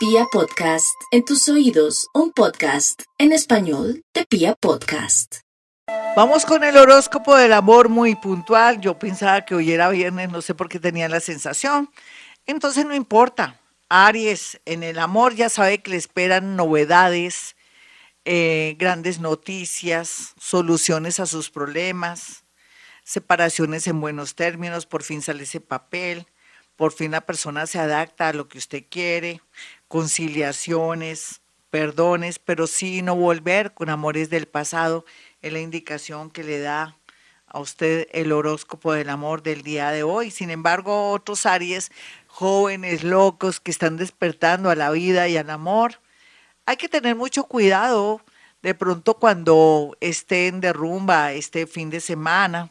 Pia Podcast, en tus oídos, un podcast en español de Pia Podcast. Vamos con el horóscopo del amor muy puntual. Yo pensaba que hoy era viernes, no sé por qué tenía la sensación. Entonces no importa. Aries, en el amor ya sabe que le esperan novedades, eh, grandes noticias, soluciones a sus problemas, separaciones en buenos términos, por fin sale ese papel, por fin la persona se adapta a lo que usted quiere, conciliaciones, perdones, pero sí no volver con amores del pasado, es la indicación que le da a usted el horóscopo del amor del día de hoy. Sin embargo, otros Aries jóvenes locos que están despertando a la vida y al amor, hay que tener mucho cuidado de pronto cuando estén de rumba este fin de semana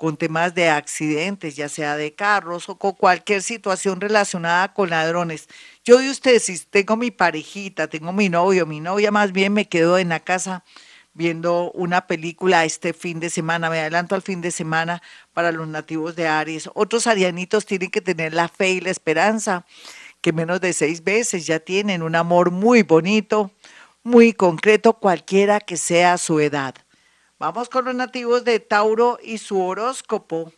con temas de accidentes, ya sea de carros o con cualquier situación relacionada con ladrones. Yo de ustedes, si tengo mi parejita, tengo mi novio, mi novia más bien me quedo en la casa viendo una película este fin de semana, me adelanto al fin de semana para los nativos de Aries. Otros arianitos tienen que tener la fe y la esperanza, que menos de seis veces ya tienen un amor muy bonito, muy concreto, cualquiera que sea su edad. Vamos con los nativos de Tauro y su horóscopo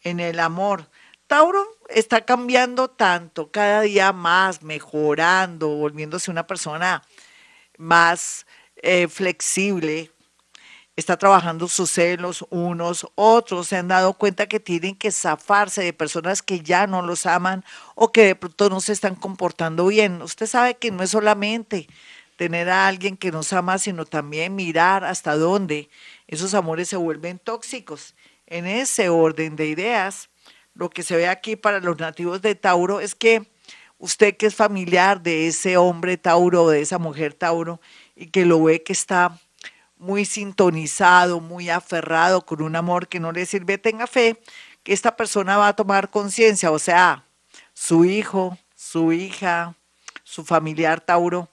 en el amor. Tauro está cambiando tanto, cada día más, mejorando, volviéndose una persona más eh, flexible, está trabajando sus celos unos, otros se han dado cuenta que tienen que zafarse de personas que ya no los aman o que de pronto no se están comportando bien. Usted sabe que no es solamente tener a alguien que nos ama, sino también mirar hasta dónde esos amores se vuelven tóxicos. En ese orden de ideas, lo que se ve aquí para los nativos de Tauro es que usted que es familiar de ese hombre Tauro o de esa mujer Tauro y que lo ve que está muy sintonizado, muy aferrado con un amor que no le sirve, tenga fe que esta persona va a tomar conciencia, o sea, su hijo, su hija, su familiar Tauro,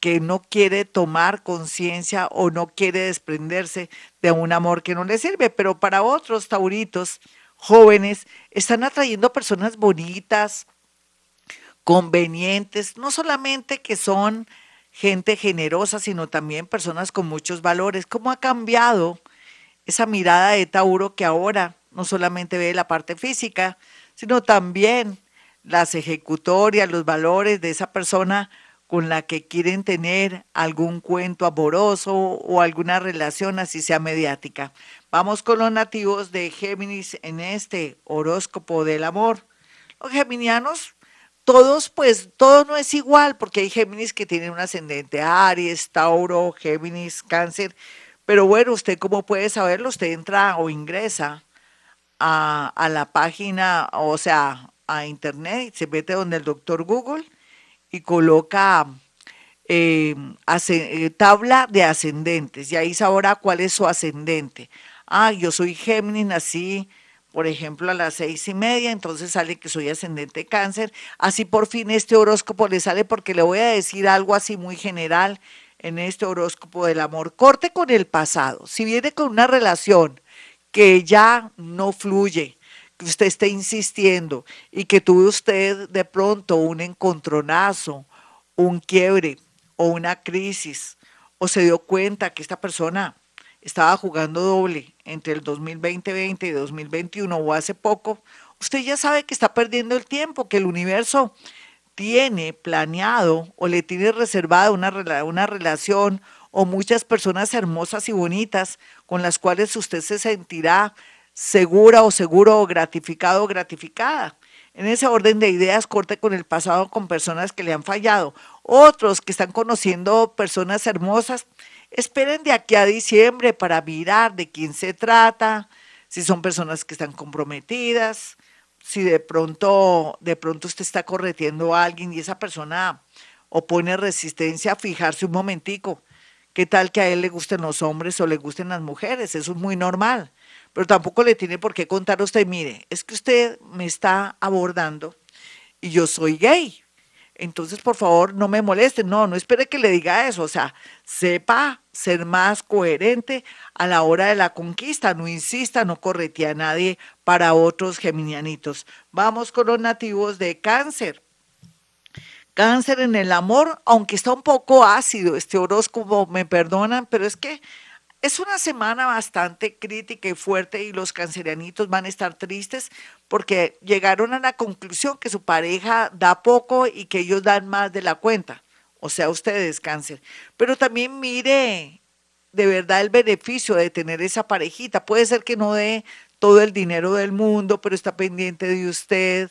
que no quiere tomar conciencia o no quiere desprenderse de un amor que no le sirve, pero para otros tauritos jóvenes están atrayendo personas bonitas, convenientes, no solamente que son gente generosa, sino también personas con muchos valores. ¿Cómo ha cambiado esa mirada de Tauro que ahora no solamente ve la parte física, sino también las ejecutorias, los valores de esa persona con la que quieren tener algún cuento amoroso o alguna relación así sea mediática. Vamos con los nativos de Géminis en este horóscopo del amor. Los geminianos todos, pues, todo no es igual, porque hay Géminis que tienen un ascendente Aries, Tauro, Géminis, Cáncer. Pero bueno, usted cómo puede saberlo, usted entra o ingresa a, a la página, o sea, a internet, se mete donde el doctor Google y coloca eh, eh, tabla de ascendentes y ahí sabrá cuál es su ascendente. Ah, yo soy Géminis, nací por ejemplo, a las seis y media, entonces sale que soy ascendente cáncer. Así por fin este horóscopo le sale porque le voy a decir algo así muy general en este horóscopo del amor. Corte con el pasado. Si viene con una relación que ya no fluye, usted esté insistiendo y que tuve usted de pronto un encontronazo, un quiebre o una crisis, o se dio cuenta que esta persona estaba jugando doble entre el 2020 y 2021 o hace poco, usted ya sabe que está perdiendo el tiempo, que el universo tiene planeado o le tiene reservada una, una relación o muchas personas hermosas y bonitas con las cuales usted se sentirá segura o seguro o gratificado o gratificada. En ese orden de ideas, corte con el pasado con personas que le han fallado. Otros que están conociendo personas hermosas Esperen de aquí a diciembre para mirar de quién se trata, si son personas que están comprometidas, si de pronto, de pronto usted está corretiendo a alguien y esa persona opone resistencia, fijarse un momentico. ¿Qué tal que a él le gusten los hombres o le gusten las mujeres? Eso es muy normal. Pero tampoco le tiene por qué contar a usted, mire, es que usted me está abordando y yo soy gay. Entonces, por favor, no me moleste. No, no espere que le diga eso. O sea, sepa ser más coherente a la hora de la conquista. No insista, no correte a nadie para otros geminianitos. Vamos con los nativos de cáncer. Cáncer en el amor, aunque está un poco ácido este horóscopo, me perdonan, pero es que es una semana bastante crítica y fuerte y los cancerianitos van a estar tristes porque llegaron a la conclusión que su pareja da poco y que ellos dan más de la cuenta. O sea, ustedes cáncer. Pero también mire de verdad el beneficio de tener esa parejita. Puede ser que no dé todo el dinero del mundo, pero está pendiente de usted,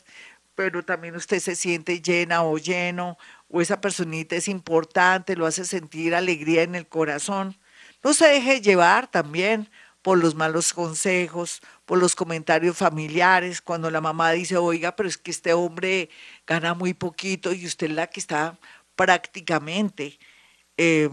pero también usted se siente llena o lleno, o esa personita es importante, lo hace sentir alegría en el corazón. No se deje llevar también por los malos consejos, por los comentarios familiares, cuando la mamá dice, oiga, pero es que este hombre gana muy poquito y usted es la que está prácticamente eh,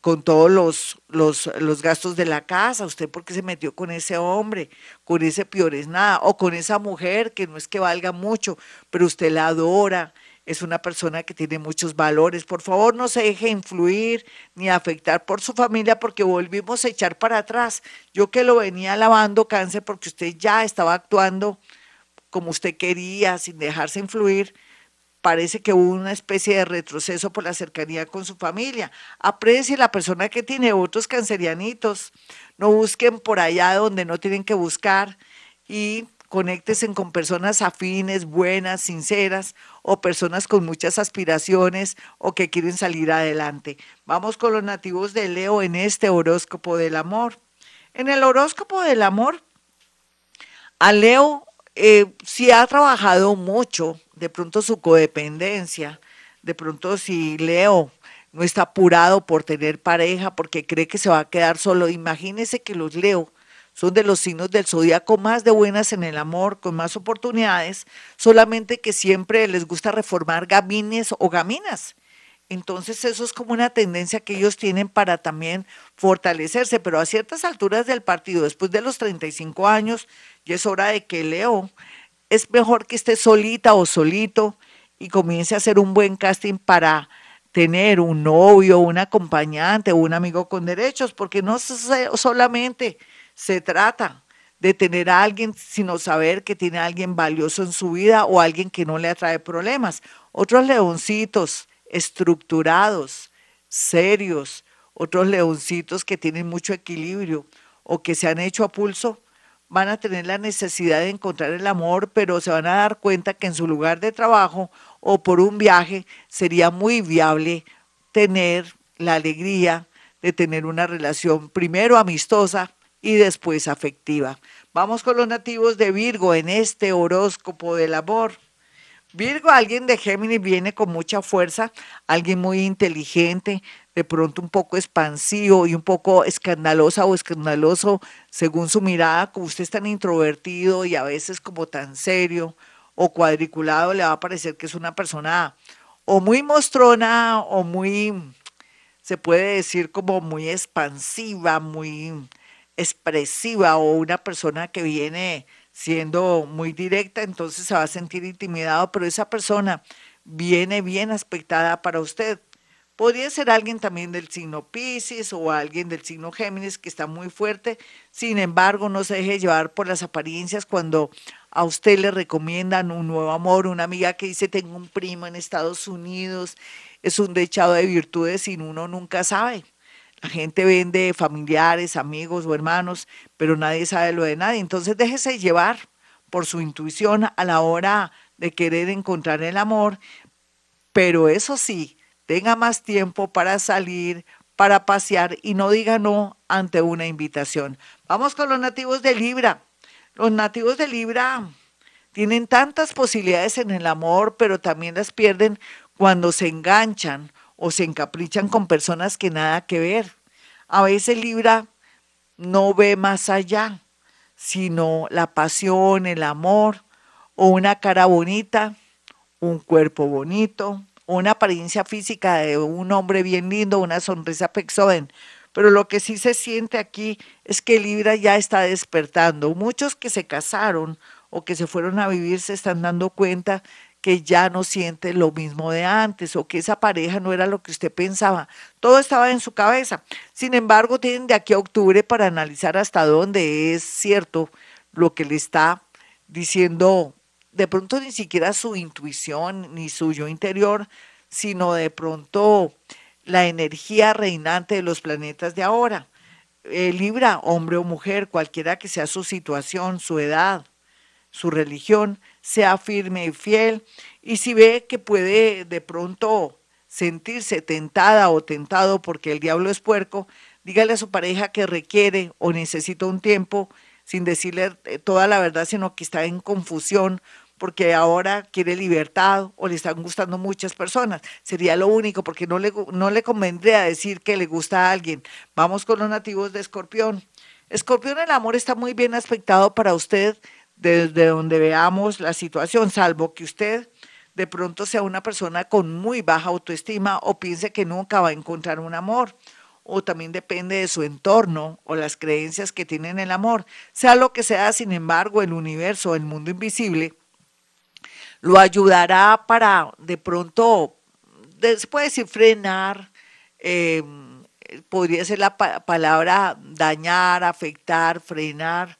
con todos los, los, los, gastos de la casa, usted porque se metió con ese hombre, con ese peor es nada, o con esa mujer que no es que valga mucho, pero usted la adora, es una persona que tiene muchos valores. Por favor, no se deje influir ni afectar por su familia porque volvimos a echar para atrás. Yo que lo venía lavando cáncer porque usted ya estaba actuando como usted quería, sin dejarse influir, parece que hubo una especie de retroceso por la cercanía con su familia. Aprecie la persona que tiene otros cancerianitos. No busquen por allá donde no tienen que buscar y conéctense con personas afines, buenas, sinceras o personas con muchas aspiraciones o que quieren salir adelante. Vamos con los nativos de Leo en este horóscopo del amor. En el horóscopo del amor, a Leo eh, si ha trabajado mucho, de pronto su codependencia, de pronto si Leo no está apurado por tener pareja porque cree que se va a quedar solo, imagínese que los Leo son de los signos del zodiaco más de buenas en el amor, con más oportunidades, solamente que siempre les gusta reformar gamines o gaminas. Entonces eso es como una tendencia que ellos tienen para también fortalecerse, pero a ciertas alturas del partido, después de los 35 años, ya es hora de que Leo es mejor que esté solita o solito y comience a hacer un buen casting para tener un novio, un acompañante o un amigo con derechos, porque no solamente se trata de tener a alguien, sino saber que tiene a alguien valioso en su vida o alguien que no le atrae problemas. Otros leoncitos estructurados, serios, otros leoncitos que tienen mucho equilibrio o que se han hecho a pulso, van a tener la necesidad de encontrar el amor, pero se van a dar cuenta que en su lugar de trabajo o por un viaje sería muy viable tener la alegría de tener una relación primero amistosa y después afectiva. Vamos con los nativos de Virgo en este horóscopo del amor. Virgo, alguien de Géminis viene con mucha fuerza, alguien muy inteligente, de pronto un poco expansivo y un poco escandalosa o escandaloso según su mirada, como usted es tan introvertido y a veces como tan serio o cuadriculado, le va a parecer que es una persona o muy mostrona o muy, se puede decir como muy expansiva, muy expresiva o una persona que viene siendo muy directa, entonces se va a sentir intimidado, pero esa persona viene bien aspectada para usted. Podría ser alguien también del signo Pisces o alguien del signo Géminis que está muy fuerte. Sin embargo, no se deje llevar por las apariencias cuando a usted le recomiendan un nuevo amor, una amiga que dice tengo un primo en Estados Unidos, es un dechado de virtudes y uno nunca sabe. La gente vende familiares, amigos o hermanos, pero nadie sabe lo de nadie. Entonces déjese llevar por su intuición a la hora de querer encontrar el amor, pero eso sí, tenga más tiempo para salir, para pasear y no diga no ante una invitación. Vamos con los nativos de Libra. Los nativos de Libra tienen tantas posibilidades en el amor, pero también las pierden cuando se enganchan o se encaprichan con personas que nada que ver. A veces Libra no ve más allá, sino la pasión, el amor, o una cara bonita, un cuerpo bonito, una apariencia física de un hombre bien lindo, una sonrisa pexoden. Pero lo que sí se siente aquí es que Libra ya está despertando. Muchos que se casaron o que se fueron a vivir se están dando cuenta que ya no siente lo mismo de antes o que esa pareja no era lo que usted pensaba. Todo estaba en su cabeza. Sin embargo, tienen de aquí a octubre para analizar hasta dónde es cierto lo que le está diciendo, de pronto ni siquiera su intuición ni su yo interior, sino de pronto la energía reinante de los planetas de ahora. Eh, Libra, hombre o mujer, cualquiera que sea su situación, su edad, su religión, sea firme y fiel. Y si ve que puede de pronto sentirse tentada o tentado porque el diablo es puerco, dígale a su pareja que requiere o necesita un tiempo sin decirle eh, toda la verdad, sino que está en confusión porque ahora quiere libertad o le están gustando muchas personas. Sería lo único, porque no le, no le convendría decir que le gusta a alguien. Vamos con los nativos de Escorpión. Escorpión, el amor está muy bien aspectado para usted desde donde veamos la situación, salvo que usted de pronto sea una persona con muy baja autoestima o piense que nunca va a encontrar un amor o también depende de su entorno o las creencias que tiene en el amor. Sea lo que sea, sin embargo, el universo, el mundo invisible, lo ayudará para de pronto, después decir frenar, em, podría ser la palabra dañar, afectar, frenar,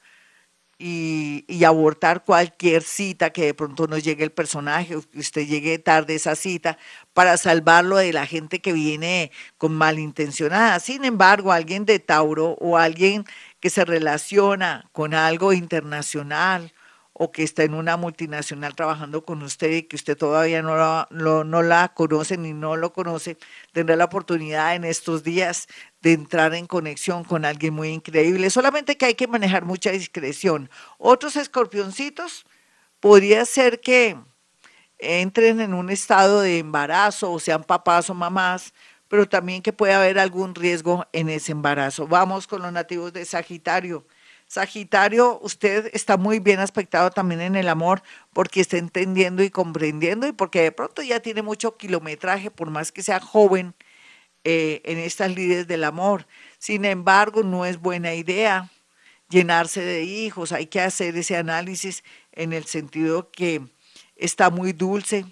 y, abortar cualquier cita que de pronto no llegue el personaje o que usted llegue tarde a esa cita para salvarlo de la gente que viene con malintencionada. Sin embargo, alguien de Tauro o alguien que se relaciona con algo internacional o que está en una multinacional trabajando con usted y que usted todavía no la, no la conoce ni no lo conoce, tendrá la oportunidad en estos días de entrar en conexión con alguien muy increíble. Solamente que hay que manejar mucha discreción. Otros escorpioncitos podría ser que entren en un estado de embarazo o sean papás o mamás, pero también que puede haber algún riesgo en ese embarazo. Vamos con los nativos de Sagitario. Sagitario, usted está muy bien aspectado también en el amor porque está entendiendo y comprendiendo y porque de pronto ya tiene mucho kilometraje, por más que sea joven eh, en estas líderes del amor. Sin embargo, no es buena idea llenarse de hijos, hay que hacer ese análisis en el sentido que está muy dulce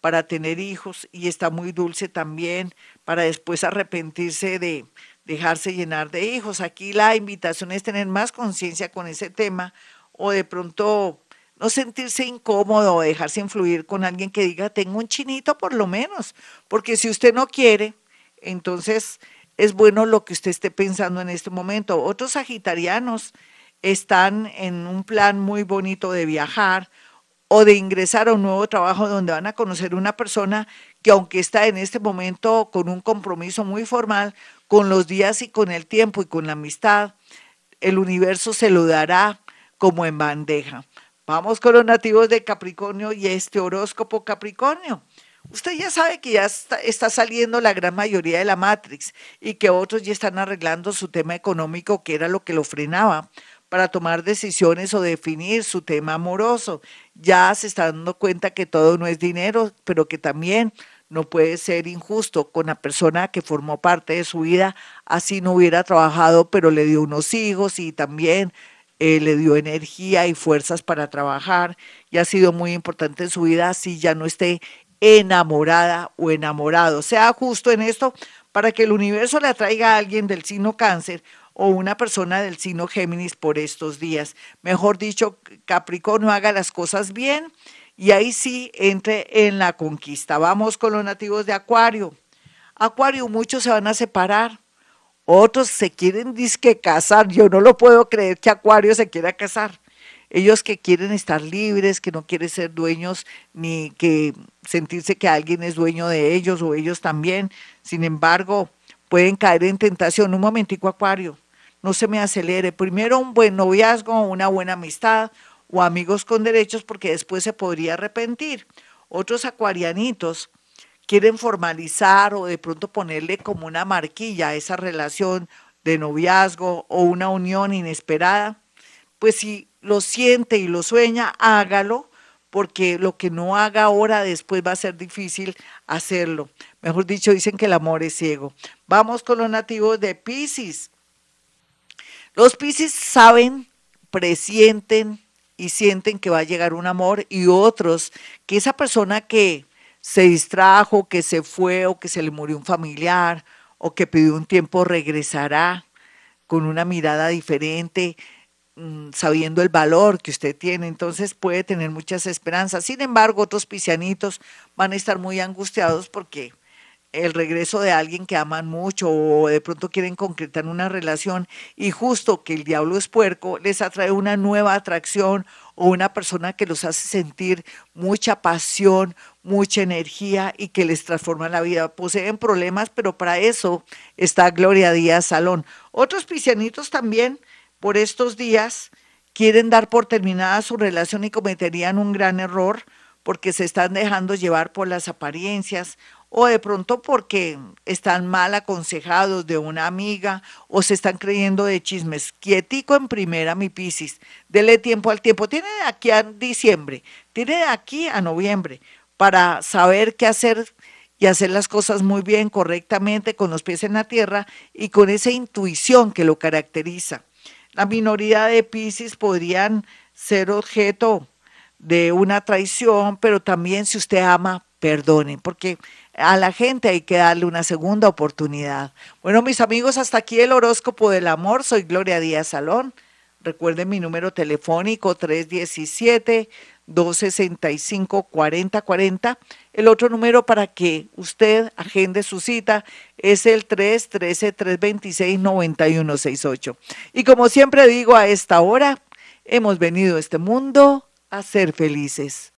para tener hijos y está muy dulce también para después arrepentirse de, dejarse llenar de hijos. Aquí la invitación es tener más conciencia con ese tema o de pronto no sentirse incómodo o dejarse influir con alguien que diga, tengo un chinito por lo menos, porque si usted no quiere, entonces es bueno lo que usted esté pensando en este momento. Otros sagitarianos están en un plan muy bonito de viajar o de ingresar a un nuevo trabajo donde van a conocer una persona que aunque está en este momento con un compromiso muy formal, con los días y con el tiempo y con la amistad, el universo se lo dará como en bandeja. Vamos con los nativos de Capricornio y este horóscopo Capricornio. Usted ya sabe que ya está, saliendo la gran mayoría de la Matrix y que otros ya están arreglando su tema económico, que era lo que lo frenaba para tomar decisiones o definir su tema amoroso. Ya se está dando cuenta que todo no es dinero, pero que también no puede ser injusto con la persona que formó parte de su vida, así no hubiera trabajado, pero le dio unos hijos y también eh, le dio energía y fuerzas para trabajar y ha sido muy importante en su vida, así ya no esté enamorada o enamorado. Sea justo en esto para que el universo le atraiga a alguien del signo cáncer o una persona del signo Géminis por estos días. Mejor dicho, Capricornio haga las cosas bien y ahí sí entre en la conquista. Vamos con los nativos de Acuario. Acuario, muchos se van a separar, otros se quieren disque casar. Yo no lo puedo creer que Acuario se quiera casar. Ellos que quieren estar libres, que no quieren ser dueños ni que sentirse que alguien es dueño de ellos o ellos también. Sin embargo, pueden caer en tentación. Un momentico, Acuario, no se me acelere. Primero un buen noviazgo, una buena amistad, o amigos con derechos porque después se podría arrepentir. Otros acuarianitos quieren formalizar o de pronto ponerle como una marquilla a esa relación de noviazgo o una unión inesperada. Pues si lo siente y lo sueña, hágalo, porque lo que no haga ahora después va a ser difícil hacerlo. Mejor dicho, dicen que el amor es ciego. Vamos con los nativos de Pisces. Los Pisces saben, presienten, y sienten que va a llegar un amor y otros que esa persona que se distrajo, que se fue o que se le murió un familiar o que pidió un tiempo regresará con una mirada diferente. mm, sabiendo el valor que usted tiene, entonces puede tener muchas esperanzas. Sin embargo, otros piscianitos van a estar muy angustiados porque el regreso de alguien que aman mucho o de pronto quieren concretar una relación y justo que el diablo es puerco, les atrae una nueva atracción o una persona que los hace sentir mucha pasión, mucha energía y que les transforma la vida. Poseen problemas, pero para eso está Gloria Díaz Salón. Otros piscianitos también por estos días quieren dar por terminada su relación y cometerían un gran error porque se están dejando llevar por las apariencias o de pronto porque están mal aconsejados de una amiga o se están creyendo de chismes. Quietico en primera, mi Piscis. Dele tiempo al tiempo. Tiene de aquí a diciembre, tiene de aquí a noviembre para saber qué hacer y hacer las cosas muy bien, correctamente, con los pies en la tierra y con esa intuición que lo caracteriza. La minoría de Piscis podrían ser objeto de una traición, pero también si usted ama, perdone, porque a la gente hay que darle una segunda oportunidad. Bueno, mis amigos, hasta aquí el horóscopo del amor. Soy Gloria Díaz Salón. Recuerden mi número telefónico 317-265-4040. El otro número para que usted agende su cita es el 313-326-9168. Y como siempre digo a esta hora, hemos venido a este mundo a ser felices.